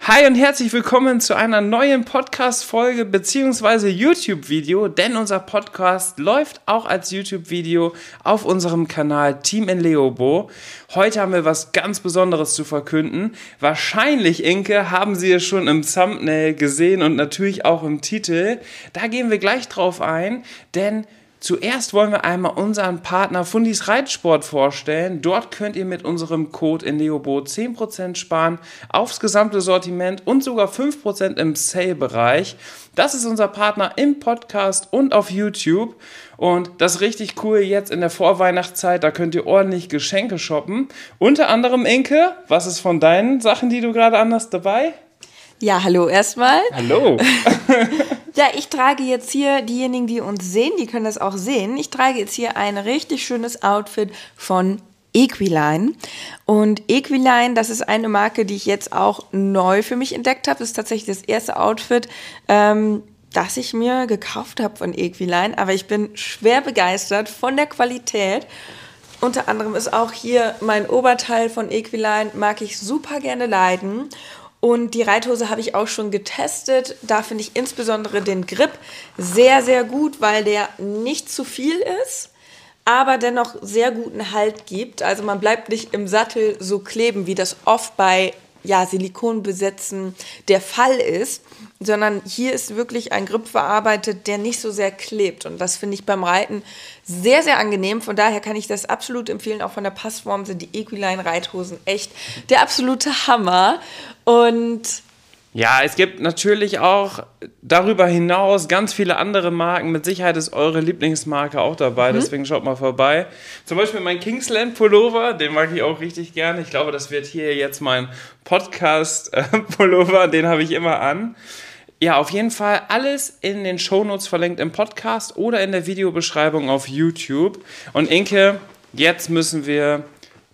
Hi und herzlich willkommen zu einer neuen Podcast-Folge bzw. YouTube-Video, denn unser Podcast läuft auch als YouTube-Video auf unserem Kanal Team in Leobo. Heute haben wir was ganz Besonderes zu verkünden. Wahrscheinlich, Inke, haben Sie es schon im Thumbnail gesehen und natürlich auch im Titel. Da gehen wir gleich drauf ein, denn Zuerst wollen wir einmal unseren Partner Fundis Reitsport vorstellen. Dort könnt ihr mit unserem Code in Neobo 10% sparen aufs gesamte Sortiment und sogar 5% im Sale-Bereich. Das ist unser Partner im Podcast und auf YouTube. Und das ist richtig cool jetzt in der Vorweihnachtszeit. Da könnt ihr ordentlich Geschenke shoppen. Unter anderem, Inke, was ist von deinen Sachen, die du gerade anhast, dabei? Ja, hallo erstmal. Hallo. ja, ich trage jetzt hier, diejenigen, die uns sehen, die können das auch sehen. Ich trage jetzt hier ein richtig schönes Outfit von Equiline. Und Equiline, das ist eine Marke, die ich jetzt auch neu für mich entdeckt habe. Das ist tatsächlich das erste Outfit, ähm, das ich mir gekauft habe von Equiline. Aber ich bin schwer begeistert von der Qualität. Unter anderem ist auch hier mein Oberteil von Equiline, mag ich super gerne leiden. Und die Reithose habe ich auch schon getestet. Da finde ich insbesondere den Grip sehr, sehr gut, weil der nicht zu viel ist, aber dennoch sehr guten Halt gibt. Also man bleibt nicht im Sattel so kleben, wie das oft bei ja, Silikonbesetzen der Fall ist, sondern hier ist wirklich ein Grip verarbeitet, der nicht so sehr klebt. Und das finde ich beim Reiten sehr, sehr angenehm. Von daher kann ich das absolut empfehlen. Auch von der Passform sind die Equiline Reithosen echt der absolute Hammer. Und ja, es gibt natürlich auch darüber hinaus ganz viele andere Marken. Mit Sicherheit ist eure Lieblingsmarke auch dabei, mhm. deswegen schaut mal vorbei. Zum Beispiel mein Kingsland Pullover, den mag ich auch richtig gerne. Ich glaube, das wird hier jetzt mein Podcast Pullover, den habe ich immer an. Ja, auf jeden Fall alles in den Shownotes verlinkt im Podcast oder in der Videobeschreibung auf YouTube. Und Inke, jetzt müssen wir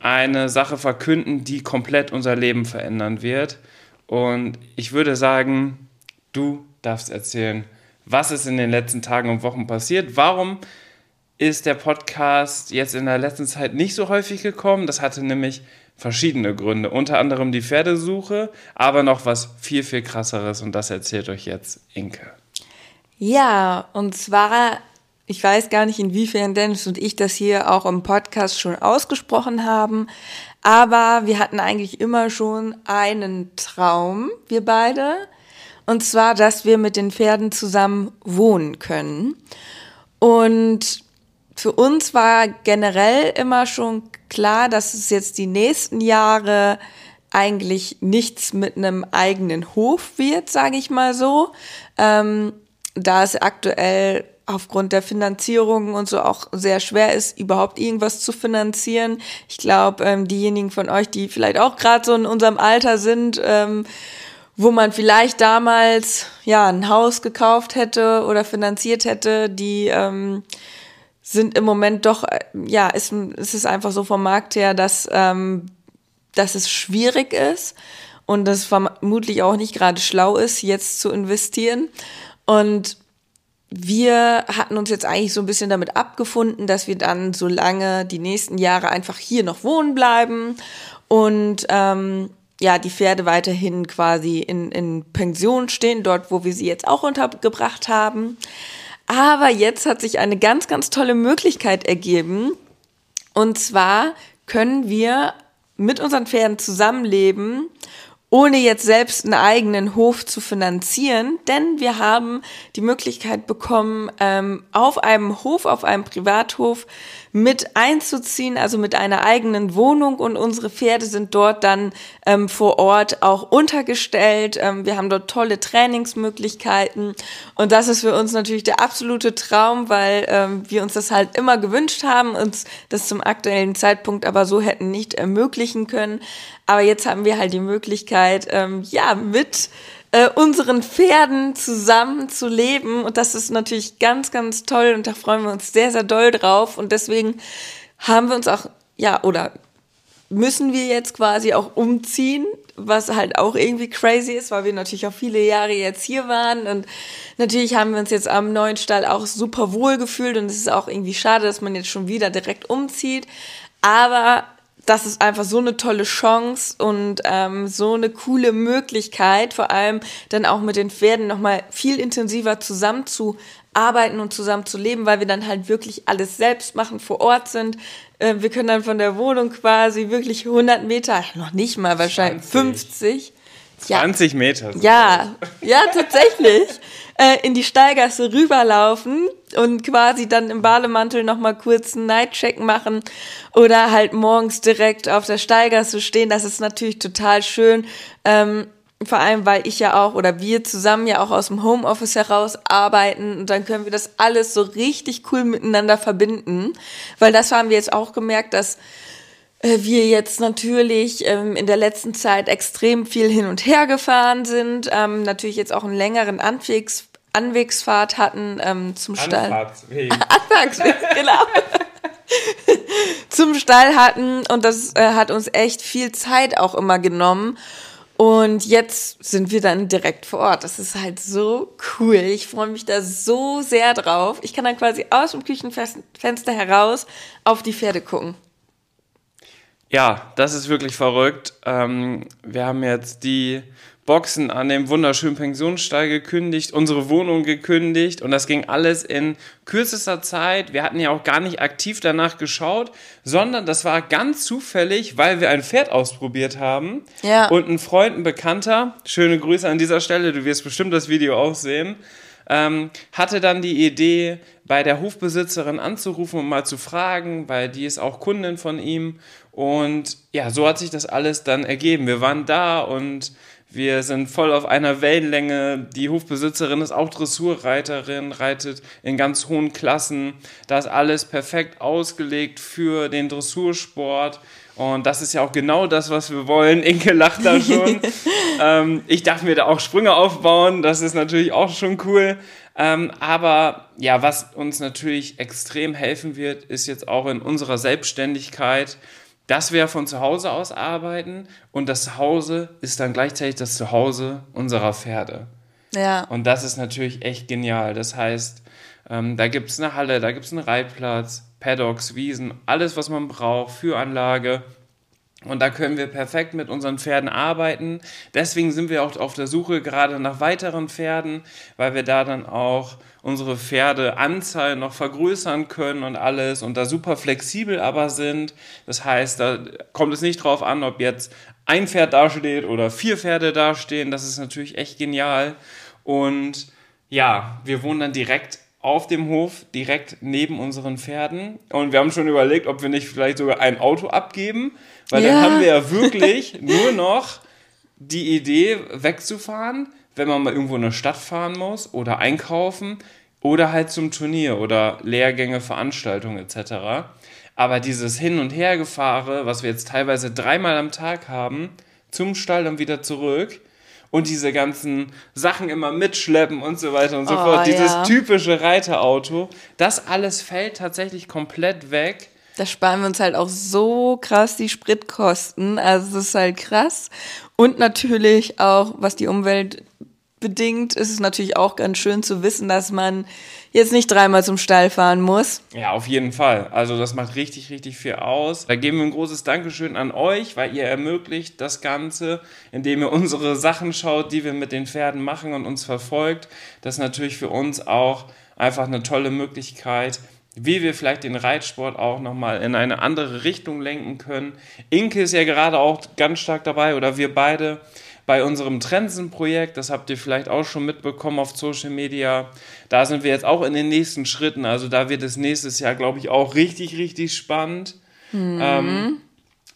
eine Sache verkünden, die komplett unser Leben verändern wird. Und ich würde sagen, du darfst erzählen, was ist in den letzten Tagen und Wochen passiert. Warum ist der Podcast jetzt in der letzten Zeit nicht so häufig gekommen? Das hatte nämlich verschiedene Gründe, unter anderem die Pferdesuche, aber noch was viel, viel krasseres und das erzählt euch jetzt Inke. Ja, und zwar, ich weiß gar nicht, inwiefern Dennis und ich das hier auch im Podcast schon ausgesprochen haben, aber wir hatten eigentlich immer schon einen Traum, wir beide, und zwar, dass wir mit den Pferden zusammen wohnen können. Und für uns war generell immer schon klar, dass es jetzt die nächsten Jahre eigentlich nichts mit einem eigenen Hof wird, sage ich mal so. Ähm, da es aktuell aufgrund der Finanzierung und so auch sehr schwer ist, überhaupt irgendwas zu finanzieren. Ich glaube, ähm, diejenigen von euch, die vielleicht auch gerade so in unserem Alter sind, ähm, wo man vielleicht damals ja ein Haus gekauft hätte oder finanziert hätte, die ähm, sind im Moment doch, äh, ja, ist, ist es einfach so vom Markt her, dass, ähm, dass es schwierig ist und es vermutlich auch nicht gerade schlau ist, jetzt zu investieren. Und wir hatten uns jetzt eigentlich so ein bisschen damit abgefunden, dass wir dann so lange die nächsten Jahre einfach hier noch wohnen bleiben und ähm, ja, die Pferde weiterhin quasi in, in Pension stehen, dort, wo wir sie jetzt auch untergebracht haben. Aber jetzt hat sich eine ganz, ganz tolle Möglichkeit ergeben. Und zwar können wir mit unseren Pferden zusammenleben, ohne jetzt selbst einen eigenen Hof zu finanzieren, denn wir haben die Möglichkeit bekommen, ähm, auf einem Hof, auf einem Privathof mit einzuziehen, also mit einer eigenen Wohnung und unsere Pferde sind dort dann ähm, vor Ort auch untergestellt. Ähm, wir haben dort tolle Trainingsmöglichkeiten und das ist für uns natürlich der absolute Traum, weil ähm, wir uns das halt immer gewünscht haben, uns das zum aktuellen Zeitpunkt aber so hätten nicht ermöglichen können. Aber jetzt haben wir halt die Möglichkeit, ähm, ja, mit äh, unseren Pferden zusammen zu leben. Und das ist natürlich ganz, ganz toll und da freuen wir uns sehr, sehr doll drauf. Und deswegen haben wir uns auch, ja, oder müssen wir jetzt quasi auch umziehen, was halt auch irgendwie crazy ist, weil wir natürlich auch viele Jahre jetzt hier waren und natürlich haben wir uns jetzt am neuen Stall auch super wohl gefühlt und es ist auch irgendwie schade, dass man jetzt schon wieder direkt umzieht, aber das ist einfach so eine tolle Chance und ähm, so eine coole Möglichkeit, vor allem dann auch mit den Pferden nochmal viel intensiver zusammenzuarbeiten und zusammen zu leben, weil wir dann halt wirklich alles selbst machen, vor Ort sind. Äh, wir können dann von der Wohnung quasi wirklich 100 Meter, noch nicht mal wahrscheinlich 20. 50. 20 ja. Meter. Ja, ja, tatsächlich. äh, in die Stallgasse rüberlaufen und quasi dann im Bademantel nochmal kurz einen Nightcheck machen oder halt morgens direkt auf der Stallgasse stehen. Das ist natürlich total schön. Ähm, vor allem, weil ich ja auch oder wir zusammen ja auch aus dem Homeoffice heraus arbeiten und dann können wir das alles so richtig cool miteinander verbinden. Weil das haben wir jetzt auch gemerkt, dass wir jetzt natürlich ähm, in der letzten Zeit extrem viel hin und her gefahren sind, ähm, natürlich jetzt auch einen längeren Anwegs Anwegsfahrt hatten ähm, zum Stall. Anfahrtsweg, genau. zum Stall hatten und das äh, hat uns echt viel Zeit auch immer genommen. Und jetzt sind wir dann direkt vor Ort. Das ist halt so cool. Ich freue mich da so sehr drauf. Ich kann dann quasi aus dem Küchenfenster heraus auf die Pferde gucken. Ja, das ist wirklich verrückt. Ähm, wir haben jetzt die Boxen an dem wunderschönen Pensionsstall gekündigt, unsere Wohnung gekündigt und das ging alles in kürzester Zeit. Wir hatten ja auch gar nicht aktiv danach geschaut, sondern das war ganz zufällig, weil wir ein Pferd ausprobiert haben ja. und ein Freund, ein Bekannter, schöne Grüße an dieser Stelle, du wirst bestimmt das Video auch sehen, ähm, hatte dann die Idee, bei der Hofbesitzerin anzurufen und mal zu fragen, weil die ist auch Kundin von ihm. Und ja, so hat sich das alles dann ergeben. Wir waren da und wir sind voll auf einer Wellenlänge. Die Hofbesitzerin ist auch Dressurreiterin, reitet in ganz hohen Klassen. Da ist alles perfekt ausgelegt für den Dressursport. Und das ist ja auch genau das, was wir wollen. Inke lacht da schon. ähm, ich darf mir da auch Sprünge aufbauen. Das ist natürlich auch schon cool. Ähm, aber ja, was uns natürlich extrem helfen wird, ist jetzt auch in unserer Selbstständigkeit, dass wir von zu Hause aus arbeiten und das Zuhause ist dann gleichzeitig das Zuhause unserer Pferde. Ja. Und das ist natürlich echt genial. Das heißt, ähm, da gibt es eine Halle, da gibt es einen Reitplatz, Paddocks, Wiesen, alles, was man braucht, Führanlage. Und da können wir perfekt mit unseren Pferden arbeiten. Deswegen sind wir auch auf der Suche gerade nach weiteren Pferden, weil wir da dann auch unsere Pferdeanzahl noch vergrößern können und alles und da super flexibel aber sind. Das heißt, da kommt es nicht drauf an, ob jetzt ein Pferd dasteht oder vier Pferde dastehen. Das ist natürlich echt genial. Und ja, wir wohnen dann direkt auf dem Hof direkt neben unseren Pferden. Und wir haben schon überlegt, ob wir nicht vielleicht sogar ein Auto abgeben, weil ja. dann haben wir ja wirklich nur noch die Idee, wegzufahren, wenn man mal irgendwo in eine Stadt fahren muss oder einkaufen oder halt zum Turnier oder Lehrgänge, Veranstaltungen etc. Aber dieses Hin- und Hergefahre, was wir jetzt teilweise dreimal am Tag haben, zum Stall und wieder zurück, und diese ganzen Sachen immer mitschleppen und so weiter und so oh, fort. Dieses ja. typische Reiterauto, das alles fällt tatsächlich komplett weg. Da sparen wir uns halt auch so krass die Spritkosten. Also es ist halt krass. Und natürlich auch, was die Umwelt bedingt ist es natürlich auch ganz schön zu wissen, dass man jetzt nicht dreimal zum Stall fahren muss. Ja, auf jeden Fall. Also das macht richtig, richtig viel aus. Da geben wir ein großes Dankeschön an euch, weil ihr ermöglicht das Ganze, indem ihr unsere Sachen schaut, die wir mit den Pferden machen und uns verfolgt. Das ist natürlich für uns auch einfach eine tolle Möglichkeit, wie wir vielleicht den Reitsport auch nochmal in eine andere Richtung lenken können. Inke ist ja gerade auch ganz stark dabei oder wir beide bei unserem Trensen-Projekt. Das habt ihr vielleicht auch schon mitbekommen auf Social Media. Da sind wir jetzt auch in den nächsten Schritten. Also da wird es nächstes Jahr, glaube ich, auch richtig, richtig spannend. Mhm. Ähm,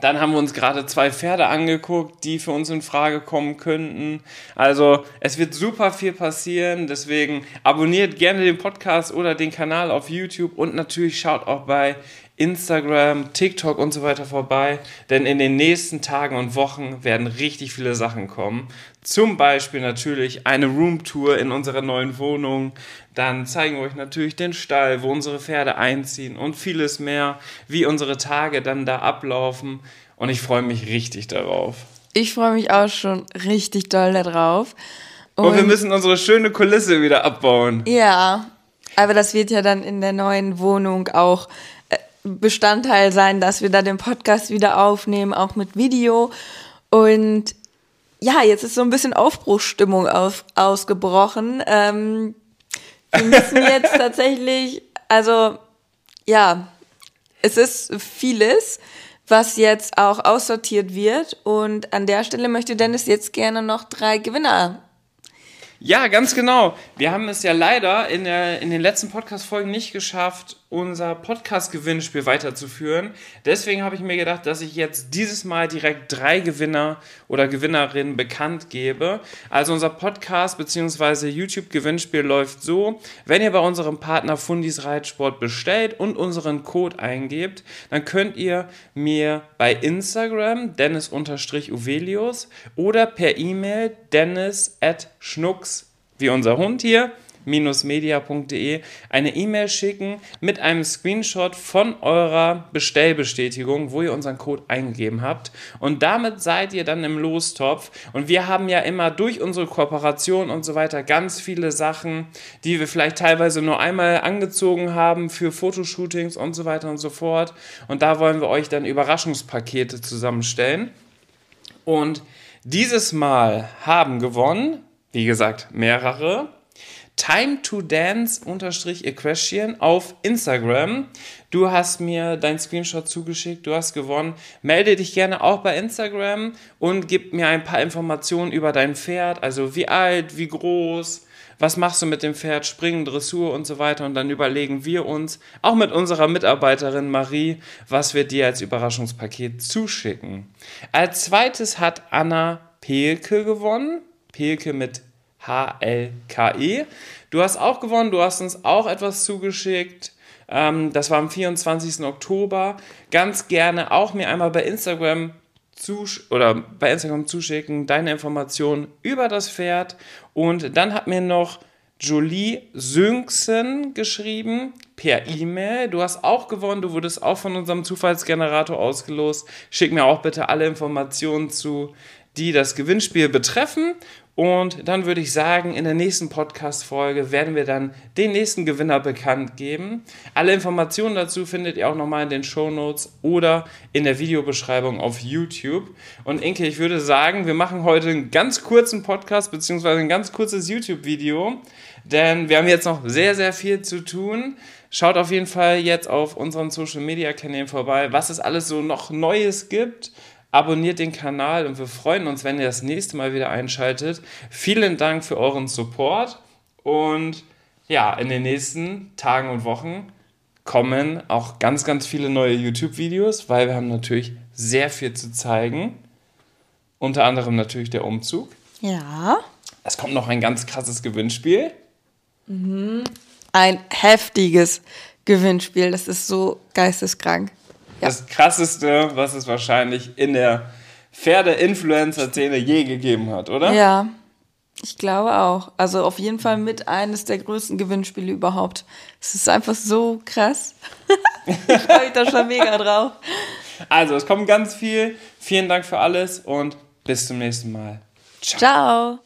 dann haben wir uns gerade zwei Pferde angeguckt, die für uns in Frage kommen könnten. Also es wird super viel passieren. Deswegen abonniert gerne den Podcast oder den Kanal auf YouTube und natürlich schaut auch bei Instagram, TikTok und so weiter vorbei, denn in den nächsten Tagen und Wochen werden richtig viele Sachen kommen. Zum Beispiel natürlich eine Roomtour in unserer neuen Wohnung. Dann zeigen wir euch natürlich den Stall, wo unsere Pferde einziehen und vieles mehr, wie unsere Tage dann da ablaufen. Und ich freue mich richtig darauf. Ich freue mich auch schon richtig doll darauf. Und, und wir müssen unsere schöne Kulisse wieder abbauen. Ja, aber das wird ja dann in der neuen Wohnung auch Bestandteil sein, dass wir da den Podcast wieder aufnehmen, auch mit Video. Und ja, jetzt ist so ein bisschen Aufbruchsstimmung auf, ausgebrochen. Ähm, wir müssen jetzt tatsächlich, also ja, es ist vieles, was jetzt auch aussortiert wird. Und an der Stelle möchte Dennis jetzt gerne noch drei Gewinner ja, ganz genau. Wir haben es ja leider in, der, in den letzten Podcast-Folgen nicht geschafft, unser Podcast-Gewinnspiel weiterzuführen. Deswegen habe ich mir gedacht, dass ich jetzt dieses Mal direkt drei Gewinner oder Gewinnerinnen bekannt gebe. Also unser Podcast bzw. YouTube-Gewinnspiel läuft so, wenn ihr bei unserem Partner Fundis Reitsport bestellt und unseren Code eingebt, dann könnt ihr mir bei Instagram dennis-uvelius oder per E-Mail dennis at schnucks wie unser Hund hier media.de eine E-Mail schicken mit einem Screenshot von eurer Bestellbestätigung, wo ihr unseren Code eingegeben habt. Und damit seid ihr dann im Lostopf. Und wir haben ja immer durch unsere Kooperation und so weiter ganz viele Sachen, die wir vielleicht teilweise nur einmal angezogen haben für Fotoshootings und so weiter und so fort. Und da wollen wir euch dann Überraschungspakete zusammenstellen. Und dieses Mal haben gewonnen, wie gesagt, mehrere. Time to Dance Equestrian auf Instagram. Du hast mir dein Screenshot zugeschickt, du hast gewonnen. Melde dich gerne auch bei Instagram und gib mir ein paar Informationen über dein Pferd, also wie alt, wie groß, was machst du mit dem Pferd, Springen, Dressur und so weiter. Und dann überlegen wir uns, auch mit unserer Mitarbeiterin Marie, was wir dir als Überraschungspaket zuschicken. Als zweites hat Anna Pelke gewonnen. Pelke mit H-L-K-E. Du hast auch gewonnen, du hast uns auch etwas zugeschickt. Ähm, das war am 24. Oktober. Ganz gerne auch mir einmal bei Instagram oder bei Instagram zuschicken, deine Informationen über das Pferd. Und dann hat mir noch Jolie Sünksen geschrieben per E-Mail. Du hast auch gewonnen, du wurdest auch von unserem Zufallsgenerator ausgelost. Schick mir auch bitte alle Informationen zu, die das Gewinnspiel betreffen. Und dann würde ich sagen, in der nächsten Podcast-Folge werden wir dann den nächsten Gewinner bekannt geben. Alle Informationen dazu findet ihr auch nochmal in den Show Notes oder in der Videobeschreibung auf YouTube. Und Inke, ich würde sagen, wir machen heute einen ganz kurzen Podcast beziehungsweise ein ganz kurzes YouTube-Video, denn wir haben jetzt noch sehr, sehr viel zu tun. Schaut auf jeden Fall jetzt auf unseren Social-Media-Kanälen vorbei, was es alles so noch Neues gibt abonniert den Kanal und wir freuen uns, wenn ihr das nächste Mal wieder einschaltet. Vielen Dank für euren Support und ja, in den nächsten Tagen und Wochen kommen auch ganz, ganz viele neue YouTube-Videos, weil wir haben natürlich sehr viel zu zeigen. Unter anderem natürlich der Umzug. Ja. Es kommt noch ein ganz krasses Gewinnspiel. Mhm. Ein heftiges Gewinnspiel. Das ist so geisteskrank. Ja. Das krasseste, was es wahrscheinlich in der Pferde-Influencer-Szene je gegeben hat, oder? Ja, ich glaube auch. Also auf jeden Fall mit eines der größten Gewinnspiele überhaupt. Es ist einfach so krass. ich freue mich da schon mega drauf. Also, es kommt ganz viel. Vielen Dank für alles und bis zum nächsten Mal. Ciao. Ciao.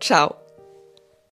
ciao.